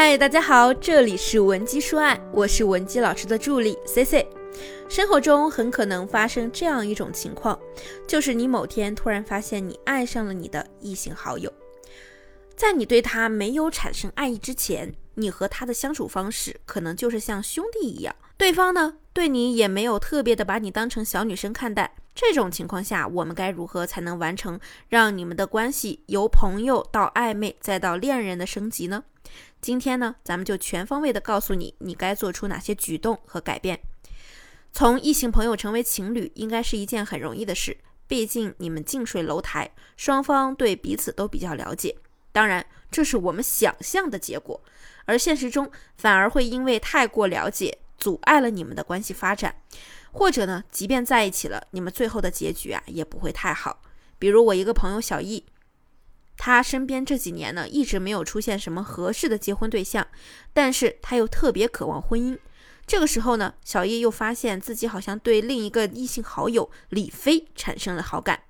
嗨，大家好，这里是文姬说爱，我是文姬老师的助理 C C。生活中很可能发生这样一种情况，就是你某天突然发现你爱上了你的异性好友，在你对他没有产生爱意之前，你和他的相处方式可能就是像兄弟一样，对方呢对你也没有特别的把你当成小女生看待。这种情况下，我们该如何才能完成让你们的关系由朋友到暧昧再到恋人的升级呢？今天呢，咱们就全方位的告诉你，你该做出哪些举动和改变。从异性朋友成为情侣，应该是一件很容易的事，毕竟你们近水楼台，双方对彼此都比较了解。当然，这是我们想象的结果，而现实中反而会因为太过了解，阻碍了你们的关系发展。或者呢，即便在一起了，你们最后的结局啊，也不会太好。比如我一个朋友小易。他身边这几年呢，一直没有出现什么合适的结婚对象，但是他又特别渴望婚姻。这个时候呢，小叶又发现自己好像对另一个异性好友李飞产生了好感。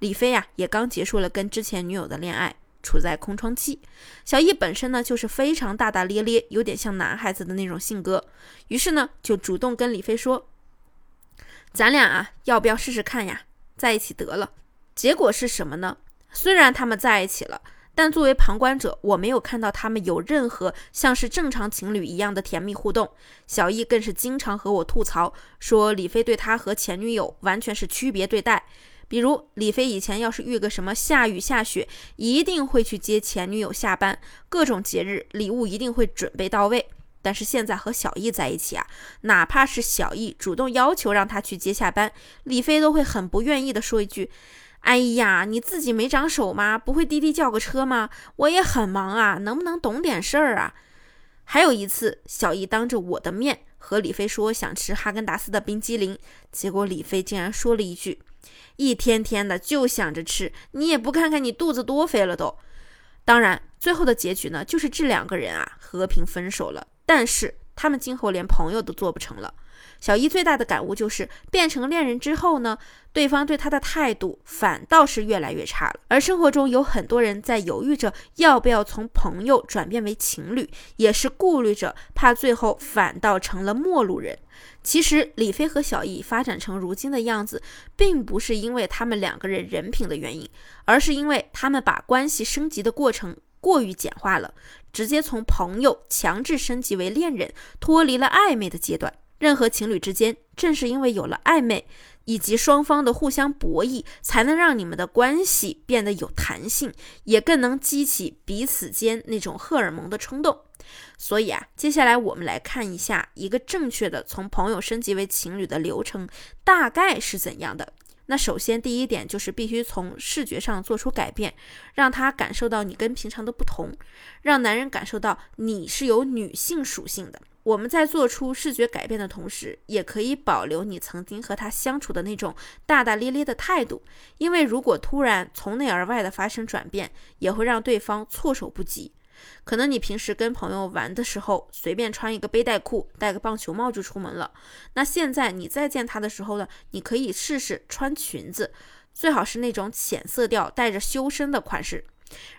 李飞呀，也刚结束了跟之前女友的恋爱，处在空窗期。小叶本身呢，就是非常大大咧咧，有点像男孩子的那种性格，于是呢，就主动跟李飞说：“咱俩啊，要不要试试看呀？在一起得了。”结果是什么呢？虽然他们在一起了，但作为旁观者，我没有看到他们有任何像是正常情侣一样的甜蜜互动。小易更是经常和我吐槽，说李飞对他和前女友完全是区别对待。比如李飞以前要是遇个什么下雨下雪，一定会去接前女友下班，各种节日礼物一定会准备到位。但是现在和小易在一起啊，哪怕是小易主动要求让他去接下班，李飞都会很不愿意的说一句。哎呀，你自己没长手吗？不会滴滴叫个车吗？我也很忙啊，能不能懂点事儿啊？还有一次，小易当着我的面和李飞说想吃哈根达斯的冰激凌，结果李飞竟然说了一句：“一天天的就想着吃，你也不看看你肚子多肥了都。”当然，最后的结局呢，就是这两个人啊和平分手了。但是他们今后连朋友都做不成了。小一最大的感悟就是，变成恋人之后呢，对方对他的态度反倒是越来越差了。而生活中有很多人在犹豫着要不要从朋友转变为情侣，也是顾虑着怕最后反倒成了陌路人。其实李飞和小易发展成如今的样子，并不是因为他们两个人人品的原因，而是因为他们把关系升级的过程过于简化了，直接从朋友强制升级为恋人，脱离了暧昧的阶段。任何情侣之间，正是因为有了暧昧，以及双方的互相博弈，才能让你们的关系变得有弹性，也更能激起彼此间那种荷尔蒙的冲动。所以啊，接下来我们来看一下一个正确的从朋友升级为情侣的流程大概是怎样的。那首先第一点就是必须从视觉上做出改变，让他感受到你跟平常的不同，让男人感受到你是有女性属性的。我们在做出视觉改变的同时，也可以保留你曾经和他相处的那种大大咧咧的态度，因为如果突然从内而外的发生转变，也会让对方措手不及。可能你平时跟朋友玩的时候，随便穿一个背带裤，戴个棒球帽就出门了。那现在你再见他的时候呢，你可以试试穿裙子，最好是那种浅色调带着修身的款式，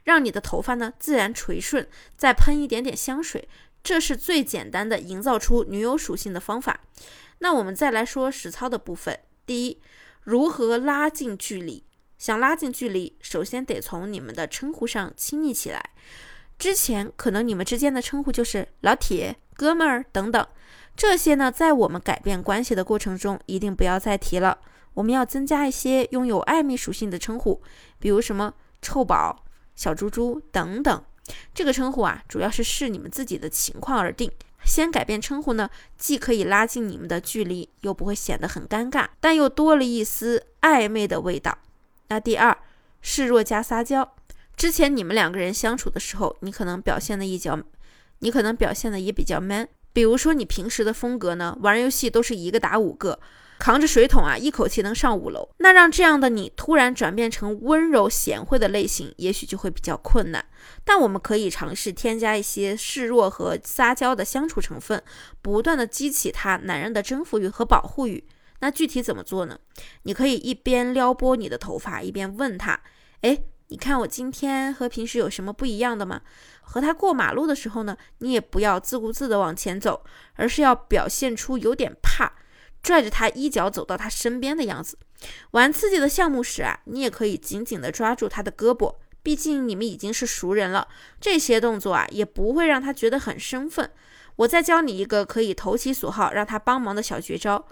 让你的头发呢自然垂顺，再喷一点点香水。这是最简单的营造出女友属性的方法。那我们再来说实操的部分。第一，如何拉近距离？想拉近距离，首先得从你们的称呼上亲密起来。之前可能你们之间的称呼就是老铁、哥们儿等等，这些呢，在我们改变关系的过程中，一定不要再提了。我们要增加一些拥有暧昧属性的称呼，比如什么臭宝、小猪猪等等。这个称呼啊，主要是视你们自己的情况而定。先改变称呼呢，既可以拉近你们的距离，又不会显得很尴尬，但又多了一丝暧昧的味道。那第二，示弱加撒娇。之前你们两个人相处的时候，你可能表现的一较，你可能表现的也比较 man。比如说你平时的风格呢，玩游戏都是一个打五个。扛着水桶啊，一口气能上五楼。那让这样的你突然转变成温柔贤惠的类型，也许就会比较困难。但我们可以尝试添加一些示弱和撒娇的相处成分，不断的激起他男人的征服欲和保护欲。那具体怎么做呢？你可以一边撩拨你的头发，一边问他：“哎，你看我今天和平时有什么不一样的吗？和他过马路的时候呢，你也不要自顾自地往前走，而是要表现出有点怕，拽着他衣角走到他身边的样子。玩刺激的项目时啊，你也可以紧紧地抓住他的胳膊，毕竟你们已经是熟人了。这些动作啊，也不会让他觉得很生分。我再教你一个可以投其所好，让他帮忙的小绝招。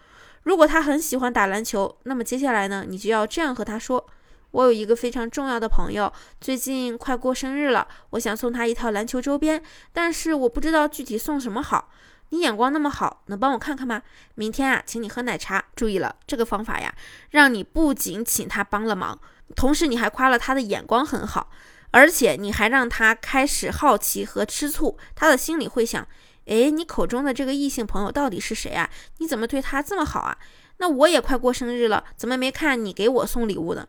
如果他很喜欢打篮球，那么接下来呢，你就要这样和他说：“我有一个非常重要的朋友，最近快过生日了，我想送他一套篮球周边，但是我不知道具体送什么好。你眼光那么好，能帮我看看吗？明天啊，请你喝奶茶。注意了，这个方法呀，让你不仅请他帮了忙，同时你还夸了他的眼光很好，而且你还让他开始好奇和吃醋，他的心里会想。”哎，你口中的这个异性朋友到底是谁啊？你怎么对他这么好啊？那我也快过生日了，怎么没看你给我送礼物呢？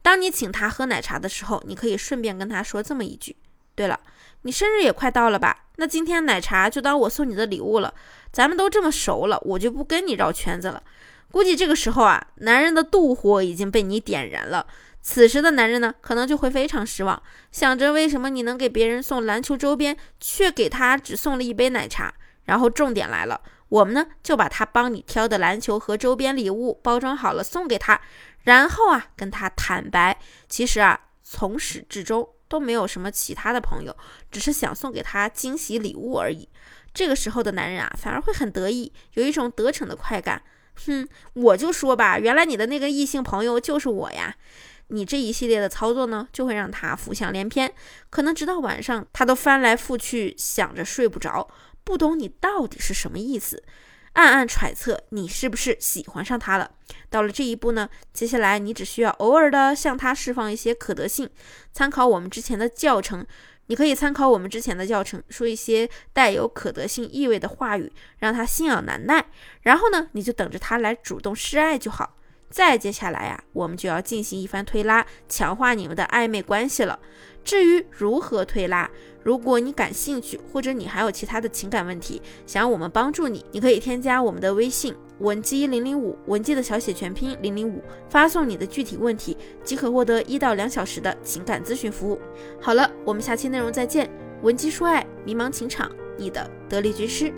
当你请他喝奶茶的时候，你可以顺便跟他说这么一句：对了，你生日也快到了吧？那今天奶茶就当我送你的礼物了。咱们都这么熟了，我就不跟你绕圈子了。估计这个时候啊，男人的妒火已经被你点燃了。此时的男人呢，可能就会非常失望，想着为什么你能给别人送篮球周边，却给他只送了一杯奶茶。然后重点来了，我们呢就把他帮你挑的篮球和周边礼物包装好了送给他，然后啊跟他坦白，其实啊从始至终都没有什么其他的朋友，只是想送给他惊喜礼物而已。这个时候的男人啊反而会很得意，有一种得逞的快感。哼，我就说吧，原来你的那个异性朋友就是我呀。你这一系列的操作呢，就会让他浮想联翩，可能直到晚上他都翻来覆去想着睡不着，不懂你到底是什么意思，暗暗揣测你是不是喜欢上他了。到了这一步呢，接下来你只需要偶尔的向他释放一些可得性，参考我们之前的教程，你可以参考我们之前的教程，说一些带有可得性意味的话语，让他心痒难耐，然后呢，你就等着他来主动示爱就好。再接下来呀，我们就要进行一番推拉，强化你们的暧昧关系了。至于如何推拉，如果你感兴趣，或者你还有其他的情感问题，想要我们帮助你，你可以添加我们的微信文姬零零五，文姬的小写全拼零零五，发送你的具体问题，即可获得一到两小时的情感咨询服务。好了，我们下期内容再见。文姬说爱，迷茫情场，你的得力军师。